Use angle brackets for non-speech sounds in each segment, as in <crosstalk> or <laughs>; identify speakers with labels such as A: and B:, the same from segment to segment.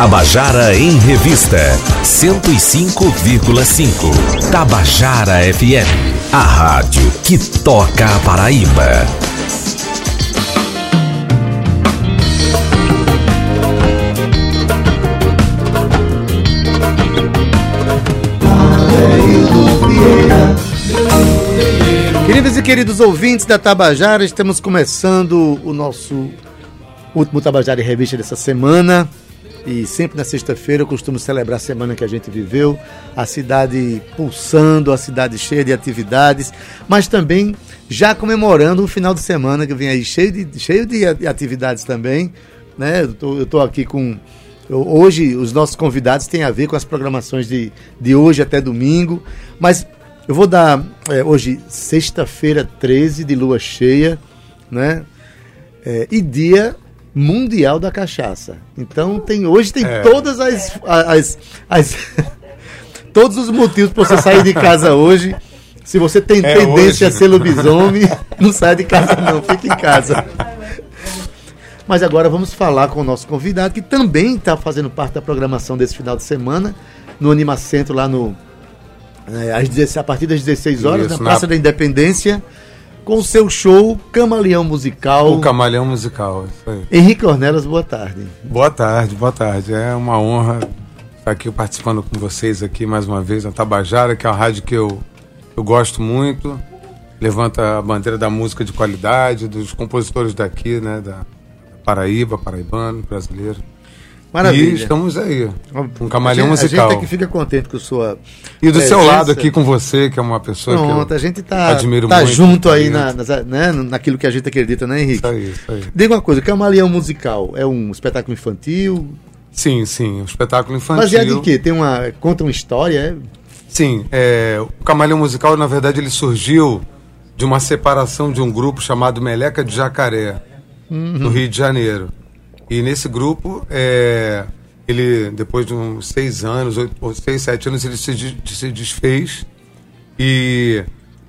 A: Tabajara em Revista 105,5. Tabajara FM, a rádio que toca a Paraíba.
B: Queridas e queridos ouvintes da Tabajara, estamos começando o nosso último Tabajara em Revista dessa semana. E sempre na sexta-feira eu costumo celebrar a semana que a gente viveu, a cidade pulsando, a cidade cheia de atividades, mas também já comemorando o final de semana que vem aí cheio de, cheio de atividades também. Né? Eu estou aqui com. hoje os nossos convidados têm a ver com as programações de, de hoje até domingo, mas eu vou dar é, hoje, sexta-feira 13 de lua cheia, né? É, e dia mundial da cachaça. Então tem hoje tem
C: É.
B: todas as, as, as <laughs> todos os motivos para você sair de casa hoje. Se você tem
C: É
B: tendência
C: hoje.
B: a ser lobisomem, <laughs> não sai de casa não, fica em casa. Mas agora vamos falar com o nosso convidado, que também está fazendo parte da programação desse final de semana, no Animacentro, lá no. é, às 16 a partir das 16 horas,
C: Isso,
B: na
C: na-
B: Praça da Independência, com o seu show Camaleão Musical.
C: O Camalhão Musical. Isso aí.
B: Henrique Ornelas, boa tarde.
C: Boa tarde, boa tarde. É uma honra estar aqui participando com vocês aqui mais uma vez na Tabajara, que é uma rádio que eu, eu gosto muito. Levanta a bandeira da música de qualidade, dos compositores daqui, né? Da Paraíba, paraibano, brasileiro.
B: Maravilha.
C: E estamos aí, um camalhão
B: a gente,
C: musical.
B: A gente aqui fica contente com sua.
C: E do seu
B: presença.
C: lado aqui com você, que é uma pessoa
B: Pronto,
C: que eu
B: a gente tá,
C: admiro
B: tá
C: muito.
B: junto aí
C: talento.
B: na, né, naquilo que a gente acredita, né, Henrique?
C: Isso aí, isso aí.
B: Diga uma coisa, Camaleão Musical é um espetáculo infantil?
C: Sim, sim, um espetáculo infantil.
B: Baseado em quê? Tem uma. Conta uma história, é?
C: Sim, é, o Camaleão Musical, na verdade, ele surgiu de uma separação de um grupo chamado Meleca de Jacaré, no Rio de Janeiro. E nesse grupo, é, ele, depois de uns seis anos, ou seis, sete anos, ele se, de- se desfez. E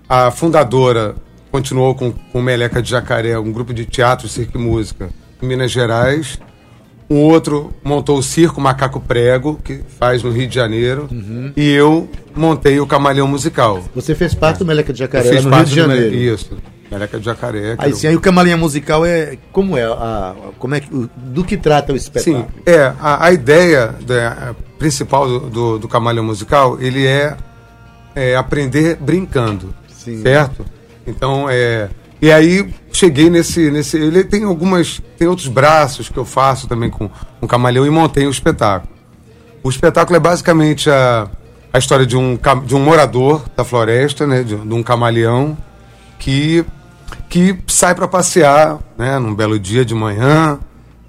C: a fundadora continuou com, com o Meleca de Jacaré, um grupo de teatro, circo e música, em Minas Gerais. Um outro montou o Circo Macaco Prego, que faz no Rio de Janeiro.
B: Uhum.
C: E eu montei o Camaleão Musical.
B: Você fez parte do Meleca de
C: Eu
B: Jacaré, lá
C: fiz
B: no Rio
C: parte
B: de
C: do
B: Janeiro.
C: Mele- Isso. Meleca de Jacaré.
B: Aí
C: o-
B: sim, aí o Camaleão Musical é. Como é? A, como é o- do que trata o
C: Sim,
B: espetáculo?
C: é, a, a ideia da- a principal do, do, do Camaleão Musical, ele é, é aprender brincando,
B: Sim.
C: certo? Então, é... E aí, cheguei nesse, nesse... Ele tem algumas... Tem outros braços que eu faço também com o Camaleão e montei o espetáculo. O espetáculo é basicamente a, a história de um, de um morador da floresta, né? De, de um camaleão que, que sai para passear, né? Num belo dia de manhã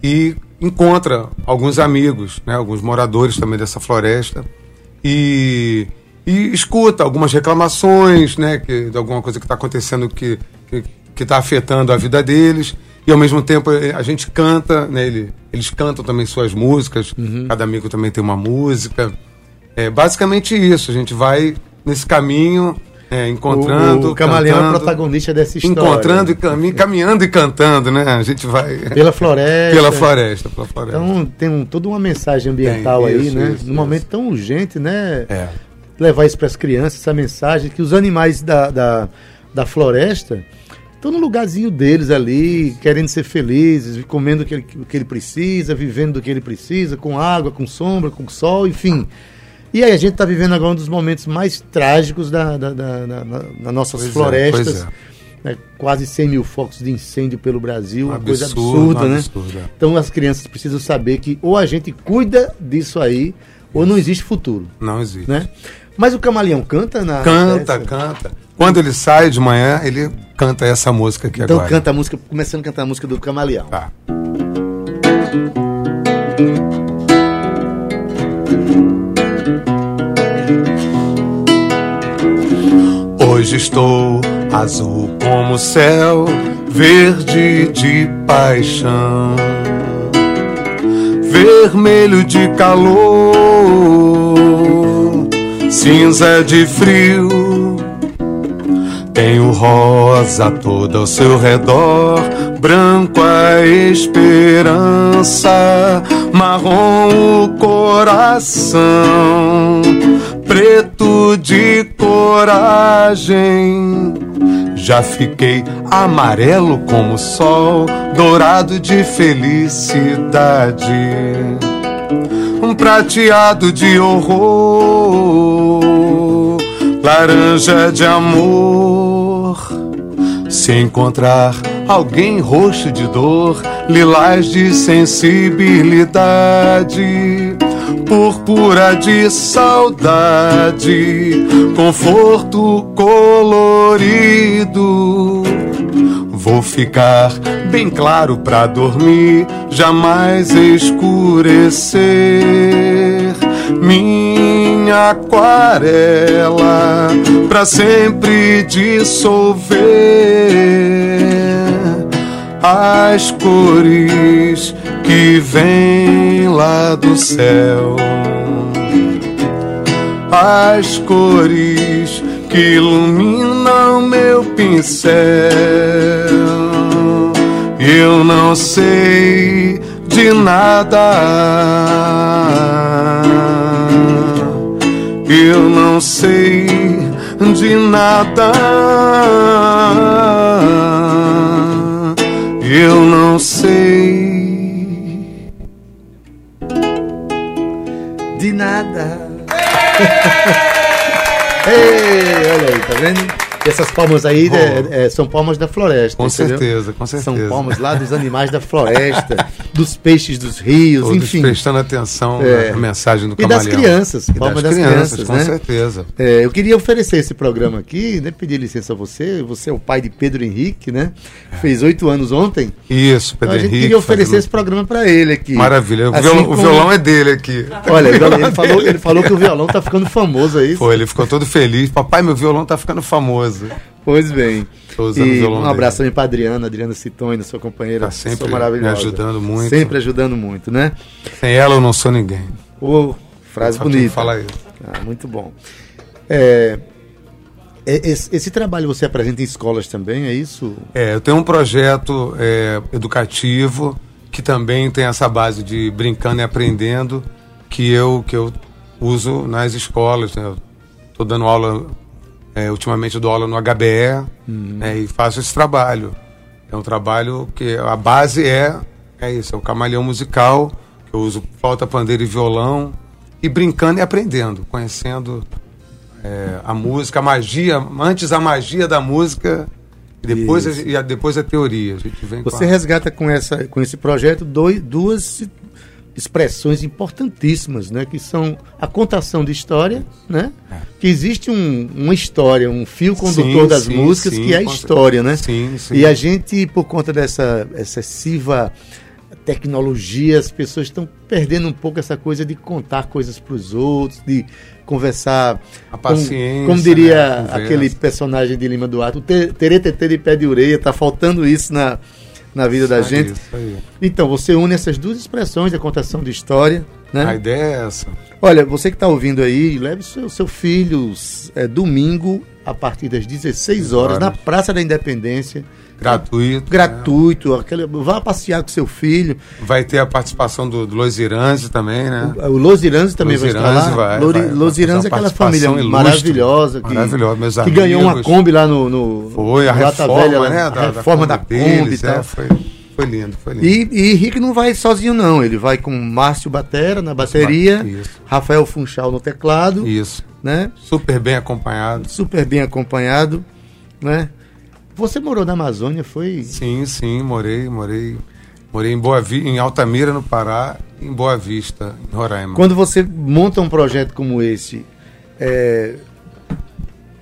C: e encontra alguns amigos, né? Alguns moradores também dessa floresta e, e escuta algumas reclamações, né? Que, de alguma coisa que está acontecendo que que está afetando a vida deles e ao mesmo tempo eh, a gente canta, né? Ele, eles cantam também suas músicas. Cada amigo também tem uma música. É basicamente isso. A gente vai nesse caminho, é, encontrando,
B: o, o Camaleão é o
C: cantando,
B: protagonista dessa história.
C: encontrando e cami- caminhando e cantando, né? A gente vai <laughs>
B: Pela floresta.
C: pela floresta, pela floresta.
B: Então tem um, toda uma mensagem ambiental
C: Tem,
B: aí,
C: isso,
B: né?
C: isso,
B: Num momento tão urgente, né?
C: é.
B: Levar isso para as crianças, essa mensagem, que os animais da, da, da floresta estão no lugarzinho deles ali, querendo ser felizes, comendo o que, ele, o que ele precisa, vivendo do que ele precisa, com água, com sombra, com sol, enfim. E aí a gente está vivendo agora um dos momentos mais trágicos da, da, da, da- nas nossas
C: Pois é,
B: florestas.
C: pois
B: né? Quase 100 mil focos de incêndio pelo Brasil, uma coisa absurda, né?
C: é.
B: Então as crianças precisam saber que ou a gente cuida disso aí, ou não existe futuro,
C: Não existe.
B: né? Mas o camaleão canta na
C: Canta,
B: peça?
C: canta. Quando ele sai de manhã, ele canta essa música aqui
B: Então
C: agora.
B: canta a música, começando a cantar a música do camaleão.
C: Tá. Hoje estou azul como o céu, verde de paixão, vermelho de calor, cinza de frio, Tenho rosa toda ao seu redor, branco a esperança, marrom o coração, de coragem. Já fiquei amarelo como o sol, dourado de felicidade, um prateado de horror, laranja de amor. Se encontrar alguém roxo de dor, lilás de sensibilidade, púrpura de saudade, conforto colorido. Vou ficar bem claro pra dormir, jamais escurecer. Minha aquarela pra sempre dissolver as cores que vêm lá do céu. As cores que iluminam meu pincel. Eu não sei de nada. Eu não sei de nada. Eu não sei
B: de nada. Ei, olha aí, tá vendo? Essas palmas aí é, é, são palmas da floresta.
C: Com
B: entendeu?
C: certeza, com certeza.
B: São palmas lá dos animais da <laughs> floresta, dos peixes dos rios,
C: Todos
B: enfim.
C: prestando atenção
B: É.
C: na mensagem do
B: E das
C: camaleão.
B: crianças,
C: E
B: palmas
C: das
B: das
C: crianças,
B: crianças,
C: com
B: né?
C: certeza.
B: É, eu queria oferecer esse programa aqui, né? Pedir licença a você. Você é o pai de Pedro Henrique, né? Fez oito anos ontem.
C: Isso,
B: Então
C: Pedro
B: a gente
C: Henrique.
B: queria oferecer
C: fazendo-
B: esse programa para ele aqui.
C: Maravilha. O,
B: Assim
C: violão, o
B: como-
C: violão é dele aqui.
B: Olha, <laughs> ele ele falou, ele falou que o violão tá ficando famoso aí.
C: Pô, ele ficou todo feliz. Papai, meu violão tá ficando famoso.
B: Pois bem. E um abraço também para Adriana, Adriana Citone, sua companheira.
C: Tá sempre me ajudando muito.
B: Sempre ajudando muito, né?
C: Sem ela eu não sou ninguém.
B: Ô, frase
C: Só
B: bonita.
C: falar isso.
B: Ah, muito bom. É, é- esse, esse trabalho você apresenta em escolas também, é isso?
C: É, eu tenho um projeto é, educativo que também tem essa base de brincando e aprendendo que eu, que eu uso nas escolas. Né? Estou dando aula, é, ultimamente eu dou aula no HBE né, e faço esse trabalho. É um trabalho que a base é, é isso, é o camaleão musical, que eu uso flauta, pandeiro e violão, e brincando e aprendendo, conhecendo é, a música, a magia, antes a magia da música e depois, a, e a- depois a teoria. A gente vem
B: Você
C: com a-
B: resgata com, essa, com esse projeto dois, duas expressões importantíssimas, né? Que são a contação de história, né? Que existe um- uma história, um fio condutor
C: Sim,
B: das
C: sim,
B: músicas
C: sim,
B: que é a
C: com
B: história, né?
C: Sim, sim.
B: E a gente, por conta dessa excessiva tecnologia, as pessoas estão perdendo um pouco essa coisa de contar coisas para os outros, de conversar.
C: A
B: com-
C: paciência,
B: como diria
C: né,
B: aquele personagem de Lima Duarte, o te- teretetê de pé de orelha, tá faltando isso na, na vida da
C: Isso
B: gente.
C: Isso aí.
B: Então, você une essas duas expressões da contação de história,
C: A
B: né?
C: ideia é essa.
B: Olha, você que está ouvindo aí, leve seu, seu filho é, domingo, a partir das 16 horas,
C: horas.
B: na Praça da Independência.
C: Gratuito. né?
B: Gratuito, aquele, vá passear com seu filho.
C: Vai ter a participação do, do Iranzi também, né?
B: O Los Iranzi também
C: Los
B: vai estar lá.
C: vai,
B: Lori-
C: vai,
B: Los Iranzi é aquela família
C: ilustre.
B: maravilhosa que,
C: Maravilhosa, meus
B: que ganhou uma
C: amigos.
B: Kombi lá no, no
C: Foi a reforma,
B: Velha,
C: né?
B: a reforma da, Kombi
C: deles,
B: e tal.
C: é, foi, foi lindo, foi lindo.
B: E, e Henrique não vai sozinho, não. Ele vai com Márcio Batera na bateria,
C: Isso.
B: Rafael Funchal no teclado,
C: Isso.
B: né?
C: Super bem acompanhado.
B: Super bem acompanhado, né? Você morou na Amazônia, foi?
C: Sim, sim, morei, morei. Morei em Boa Vi em Altamira, no Pará, em Boa Vista, em Roraima.
B: Quando você monta um projeto como esse, é,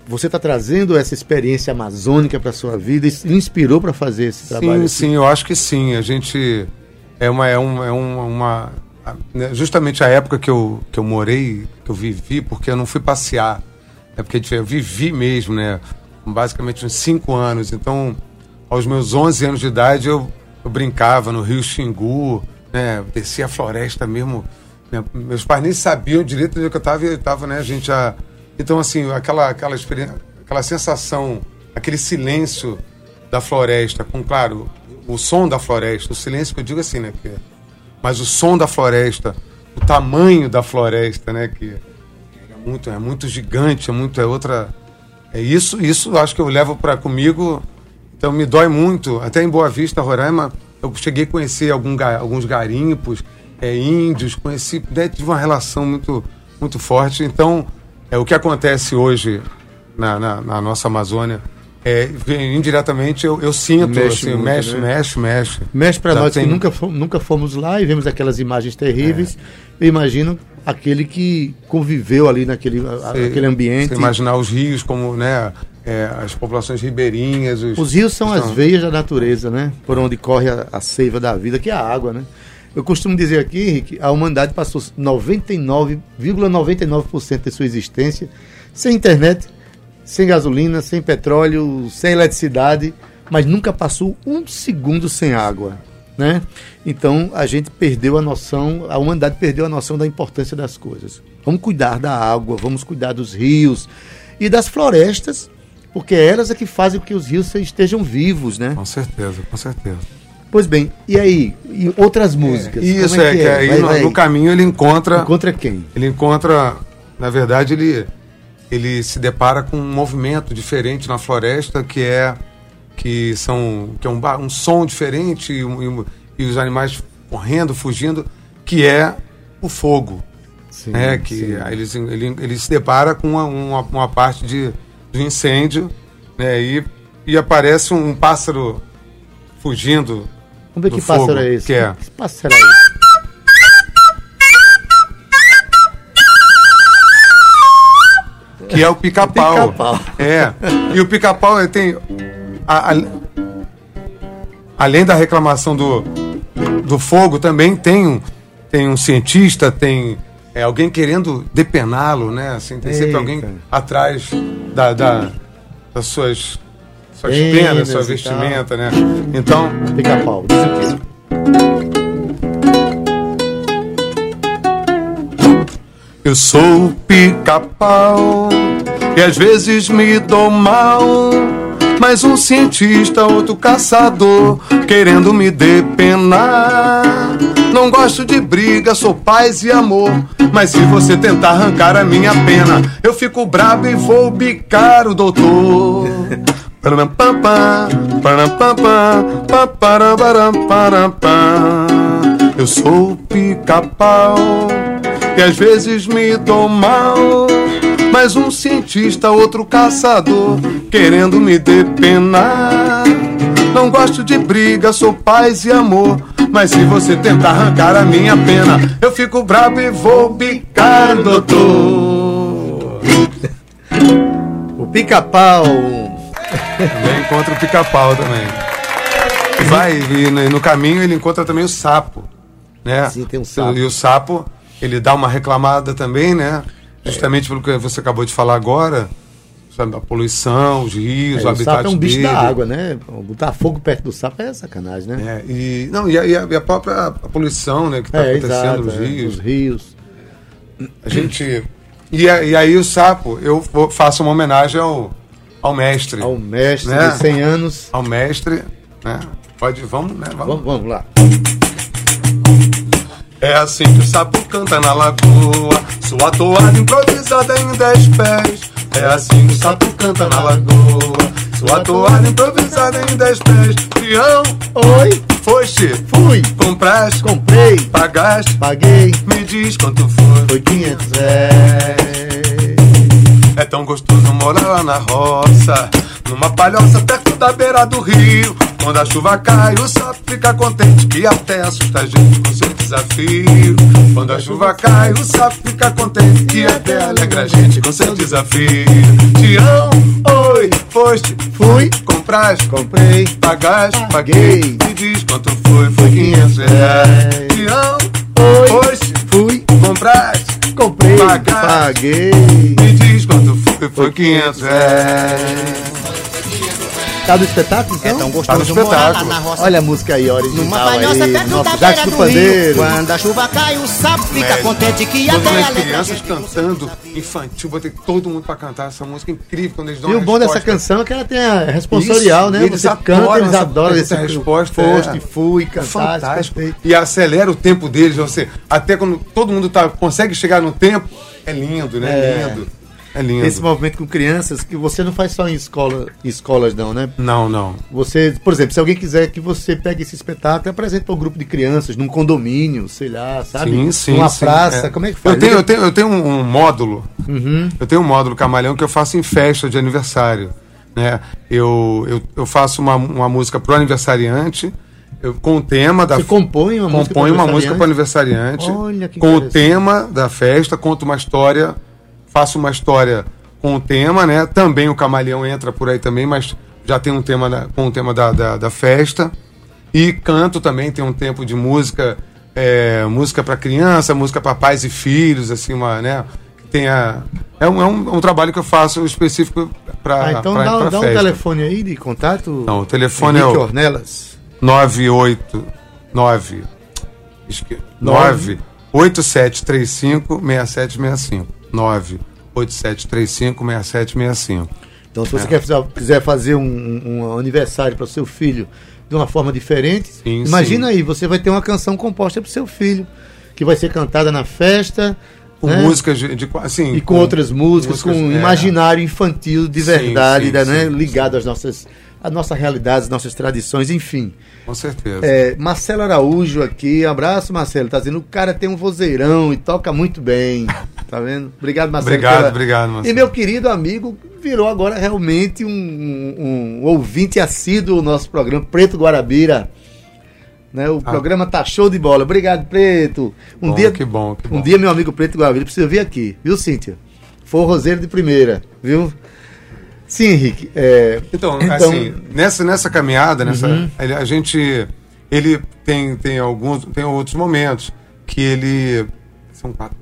B: você está trazendo essa experiência amazônica para sua vida e inspirou para fazer esse trabalho?
C: Sim, sim, eu acho que sim. A gente é uma é um, é um- uma a- né, justamente a época que eu que eu morei, que eu vivi, porque eu não fui passear. É porque eu vivi mesmo, né? Basicamente uns cinco anos. Então, aos meus 11 anos de idade, eu, eu brincava no Rio Xingu, né? Descia a floresta mesmo. Minha- meus pais nem sabiam direito onde que eu estava e eu estava, né? A gente já então assim aquela aquela experiência, aquela sensação aquele silêncio da floresta, com, claro, o som da floresta, o silêncio que eu digo assim, né? Que, mas o som da floresta, o tamanho da floresta, né? Que é muito, é muito gigante, é muito, é outra. É isso, isso acho que eu levo para comigo. Então me dói muito. Até em Boa Vista, Roraima, eu cheguei a conhecer algum, alguns garimpos, é, índios, conheci, né, tive uma relação muito, muito forte. Então, é o que acontece hoje na, na, na nossa Amazônia. É, indiretamente eu, eu sinto, mexe, assim, muito, mexe, né? mexe, mexe.
B: Mexe para nós tem... que nunca, fomos, nunca fomos lá e vemos aquelas imagens terríveis. É. Eu imagino aquele que conviveu ali naquele aquele ambiente. Você
C: imaginar os rios como, né, é, as populações ribeirinhas.
B: Os, os rios são, as veias da natureza, né? Por onde corre a, a seiva da vida, que é a água, né? Eu costumo dizer aqui, Henrique, a humanidade passou 99,99% ,99 de sua existência sem internet, sem gasolina, sem petróleo, sem eletricidade, mas nunca passou um segundo sem água. Né? Então a gente perdeu a noção, a humanidade perdeu a noção da importância das coisas. Vamos cuidar da água, vamos cuidar dos rios e das florestas, porque é elas é que fazem com que os rios estejam vivos, né?
C: Com certeza, com certeza.
B: Pois bem, e aí? E outras músicas?
C: Isso, é, é, que é? aí vai, no, vai. no, caminho ele encontra.
B: Encontra quem?
C: Ele encontra, na verdade, ele, ele se depara com um movimento diferente na floresta que é que são que é um, um som diferente e, e, e, os animais correndo, fugindo, que é o fogo. Sim, né? que sim. Ele, ele, se depara com uma, uma, uma parte de, de incêndio né? e, e aparece um pássaro fugindo
B: Vamos ver que fogo, pássaro é esse.
C: Que, é.
B: que pássaro é esse?
C: Que é o pica-pau. <laughs> Pica é. E o pica-pau tem. A, a, além da reclamação do, do fogo, também tem um, tem um cientista, tem é, alguém querendo depená-lo, né? Assim, tem Eita. sempre alguém atrás da, da, das suas suas penas, sua vestimenta, né? Então.
B: Pica-pau?
C: Eu sou pica-pau e às vezes me dou mal. Mas um cientista, outro caçador, querendo me depenar. Não gosto de briga, sou paz e amor. Mas se você tentar arrancar a minha pena, eu fico brabo e vou bicar o doutor. Eu sou pica-pau e às vezes me dou mal. Mas um cientista, outro caçador, querendo me depenar. Não gosto de briga, sou paz e amor. Mas se você tentar arrancar a minha pena, eu fico brabo e vou bicar, doutor.
B: O pica-pau
C: também encontra o pica-pau também. Vai, e no, no, caminho ele encontra também o sapo. Né?
B: Sim, tem um sapo.
C: E o sapo, ele dá uma reclamada também, né? Justamente é. pelo que você acabou de falar agora. Sabe, a poluição, os rios, é, o, o habitat
B: sapo é um bicho
C: dele.
B: da água, né? Botar fogo perto do sapo é sacanagem, né?
C: É, e, não, e, a, e a própria a poluição né, que está é, acontecendo exato, nos é, rios.
B: Os rios.
C: A gente. E, e aí o sapo, eu faço uma homenagem ao, ao mestre.
B: Ao mestre né? de 100 anos.
C: Ao mestre, né? Pode, vamos, né?
B: Vamos, vamos, vamos lá.
C: É assim que o sapo canta na lagoa, sua toada improvisada em 10 pés. É assim que o sapo canta na lagoa, sua toada improvisada em 10 pés. Peão,
B: oi,
C: foste,
B: fui,
C: compraste,
B: comprei,
C: pagaste,
B: paguei,
C: me diz quanto foi.
B: Foi 500 reais.
C: É tão gostoso morar lá na roça, numa palhoça perto da beira do rio. Quando a chuva cai, o sapo fica contente que até assusta a gente com seu desafio. Quando a chuva cai, o sapo fica contente que até alegra a gente com seu desafio. Tião, oi, foste,
B: fui,
C: compraste,
B: comprei,
C: pagaste,
B: paguei.
C: Me diz quanto foi, foi 500 reais. Tião, oi, foste,
B: fui,
C: compraste
B: comprei, paguei.
C: Me diz quanto foi, foi 500 reais.
B: Tá no espetáculo,
D: É
B: então?
D: tão
C: Tá no
D: gostoso morar lá
C: espetáculo.
D: na roça.
B: Olha a música aí, original
D: Numa palhoça
B: aí,
D: perto da beira
B: do
D: do rio. Quando a chuva cai, o sapo fica
C: Médio.
D: contente que até
C: as
D: alegra.
C: crianças cantando infantil, botei todo mundo pra cantar essa música incrível quando eles dão
B: E
C: a
B: o bom dessa canção é que ela tem a responsorial,
C: Isso,
B: né?
C: eles
B: Você canta,
C: adoram
B: eles
C: essa-
B: adoram
C: essa resposta,
B: Foste,
C: é.
B: fui,
C: É fantástico. E acelera o tempo deles, você até quando todo mundo tá, consegue chegar no tempo, é lindo, né?
B: É.
C: Lindo. É lindo.
B: Esse movimento com crianças que você não faz só em escola, em escolas não, né?
C: Não, não.
B: Você, por exemplo, se alguém quiser que você pegue esse espetáculo e apresente para um grupo de crianças, num condomínio, sei lá, sabe?
C: Sim, sim.
B: Numa
C: sim,
B: praça, como é que faz?
C: Eu tenho, eu tenho, eu tenho um, um módulo.
B: Uhum.
C: Eu tenho um módulo Camalhão que eu faço em festa de aniversário. Né? Eu, eu, eu faço uma, uma música pro aniversariante, eu, com o tema da
B: Você compõe uma música
C: compõe
B: pro
C: uma música para aniversariante
B: Olha que
C: com o tema da festa, conto uma história, faço uma história com o tema, né? Também o camaleão entra por aí também, mas já tem um tema da- com o tema da, da, da festa. E canto também, tem um tempo de música, é, música para criança, música para pais e filhos, assim, uma, né? que Tenha, é, um, é um, um trabalho que eu faço específico para
B: Ah, então dá, dá um telefone aí de contato.
C: Não, o telefone
B: Henrique
C: é o-
B: Ornelas.
C: 989 9 8735 6765 9 8735 6765
B: Então, se você
C: É.
B: quer quiser fazer um, um aniversário para o seu filho de uma forma diferente,
C: Sim,
B: imagina
C: sim.
B: aí, você vai ter uma canção composta para o seu filho, que vai ser cantada na festa.
C: com
B: né?
C: músicas de, de assim
B: E com, outras músicas, com
C: músicas, é,
B: imaginário infantil de verdade,
C: sim,
B: né? ligado às nossas, à nossa realidade, às nossas tradições, enfim.
C: com certeza
B: É, Marcelo Araújo aqui, abraço Marcelo, tá dizendo, o cara tem um vozeirão e toca muito bem, <laughs> tá vendo? Obrigado Marcelo.
C: Obrigado, obrigado, Marcelo.
B: E meu querido amigo virou agora realmente um, um- um ouvinte assíduo do nosso programa, Preto Guarabira. Né, o
C: Ah.
B: programa tá show de bola. Obrigado, Preto. Um
C: Bom,
B: dia,
C: que bom, que
B: um
C: bom.
B: dia meu amigo Preto Guarabira precisa vir aqui, viu, Cíntia? Forrozeiro de primeira, viu? Sim, Henrique. é,
C: Então, assim, nessa, nessa caminhada, nessa,
B: Uhum.
C: a gente. Ele tem, tem alguns. Tem outros momentos que ele. São quatro.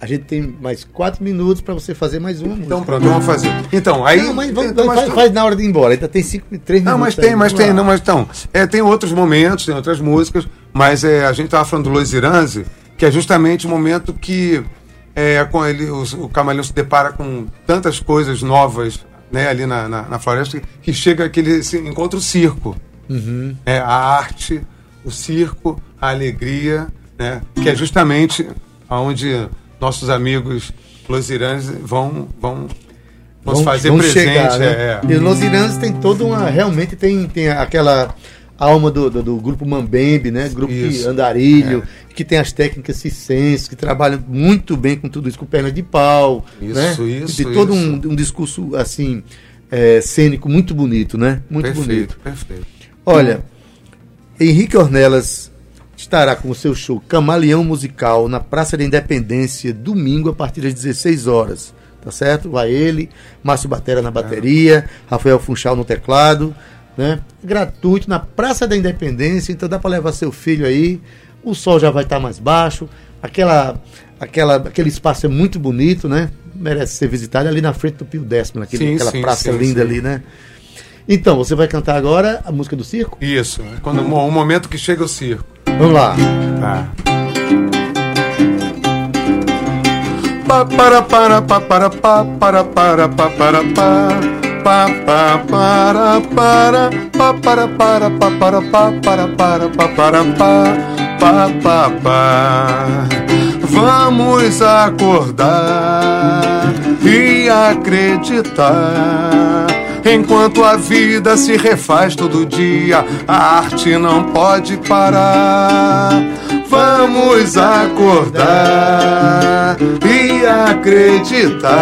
B: A gente tem mais quatro minutos para você fazer mais uma
C: Então
B: música.
C: pronto, vamos fazer. Então, aí.
B: Não, mas, vamos-
C: então, mas
B: faz, faz na hora de ir embora. Ainda tem cinco, três
C: Não,
B: minutos.
C: mas tem,
B: aí.
C: mas tem,
B: lá.
C: não, mas então. É, tem outros momentos, tem outras músicas, mas é, a gente estava falando do Luiz Iranzi, que é justamente o momento que é, com ele, o, o Camaleão se depara com tantas coisas novas né, ali na, na, na floresta, que chega que ele encontra o circo. É, a arte, o circo, a alegria, né, que é justamente onde nossos amigos Los Iranzi vão, vão, vão fazer
B: vão
C: presente.
B: chegar, né?
C: é, é.
B: E Los tem toda uma. Realmente tem, tem aquela alma do, do, do grupo Mambembe, né? Grupo de
C: Isso.
B: andarilho,
C: É.
B: que tem as técnicas circenses, que trabalham muito bem com tudo isso, com perna de pau.
C: Isso,
B: né?
C: isso,
B: Tem todo
C: isso.
B: um, um discurso assim. é, cênico muito bonito, né? Muito
C: perfeito,
B: bonito.
C: perfeito.
B: Olha, Henrique Ornelas estará com o seu show Camaleão Musical na Praça da Independência, domingo, a partir das 16 horas. Tá certo? Vai ele, Márcio Batera na bateria, Rafael Funchal no teclado, né? Gratuito na Praça da Independência, então dá para levar seu filho aí. O sol já vai estar mais baixo, aquela, aquela, aquele espaço é muito bonito, né? Merece ser visitado ali na frente do Pio Décimo, naquele,
C: Sim,
B: aquela
C: sim,
B: praça
C: sim,
B: linda ali, né? Então, você vai cantar agora a música do circo?
C: Isso, quando o momento que chega o circo.
B: Vamos lá.
C: Tá. Pa para para pa para pa para para pa para pa pa pa para para pa para para pa para pa para para pa para pa pa pa pa Vamos acordar e acreditar Enquanto a vida se refaz todo dia, a arte não pode parar. Vamos acordar e acreditar.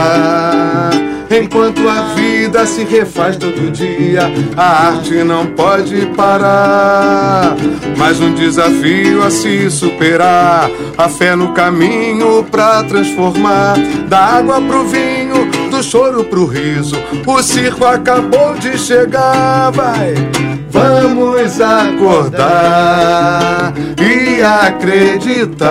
C: Enquanto a vida se refaz todo dia, a arte não pode parar. Mais um desafio a se superar. A fé no caminho pra transformar. Da água pro vinho, do choro pro riso. O circo acabou de chegar, vai. Vamos acordar e acreditar.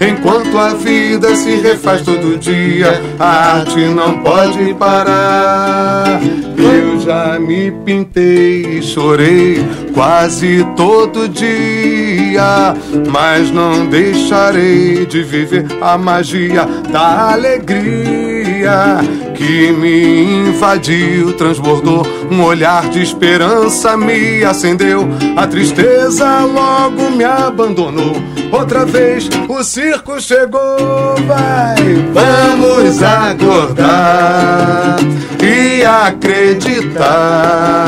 C: Enquanto a vida se refaz todo dia, a arte não pode parar. Eu já me pintei e chorei quase todo dia, mas não deixarei de viver a magia da alegria que me invadiu, transbordou. Um olhar de esperança me acendeu. A tristeza logo me abandonou. Outra vez o circo chegou, vai. Vamos acordar e acreditar.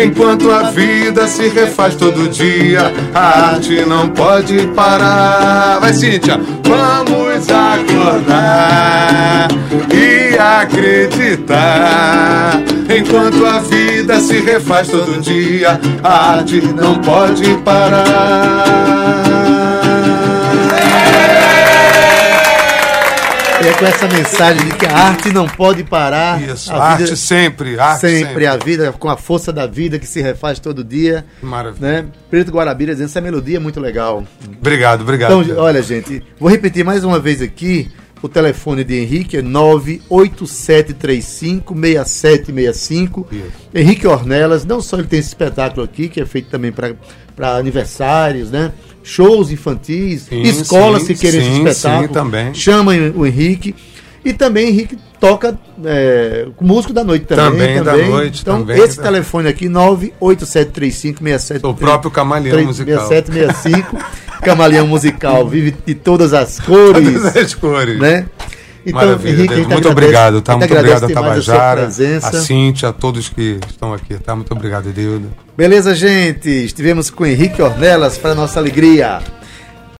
C: Enquanto a vida se refaz todo dia, a arte não pode parar. Vai, Cíntia, vamos acordar e acreditar. Enquanto a vida se refaz todo dia, a arte não pode parar.
B: É com essa mensagem de que a arte não pode parar.
C: Isso, a arte sempre, arte
B: sempre,
C: sempre.
B: a vida, com a força da vida que se refaz todo dia.
C: Maravilha.
B: Né? Preto Guarabira dizendo essa melodia é muito legal.
C: Obrigado, obrigado.
B: Então, olha, gente, vou repetir mais uma vez aqui. O telefone de Henrique é 987356765.
C: Isso.
B: Henrique Ornelas, não só ele tem esse espetáculo aqui, que é feito também para aniversários, né? Shows infantis,
C: Sim,
B: escolas
C: sim,
B: que querem esse espetáculo.
C: sim, também.
B: Chamam o Henrique. E também Henrique toca é, músico da noite também.
C: Também da noite,
B: Então,
C: também
B: esse telefone aqui, 987356765.
C: O próprio camaleão musical.
B: 6765. <laughs> Camaleão musical, vive de todas as cores.
C: Todas as cores.
B: né? Então,
C: Maravilha,
B: Henrique,
C: Deus. muito
B: agradece-
C: obrigado, tá? Muito obrigado a Tabajara, a Cintia, a todos que estão aqui, tá? Muito obrigado, Deildo.
B: Beleza, gente? Estivemos com Henrique Ornelas para nossa alegria.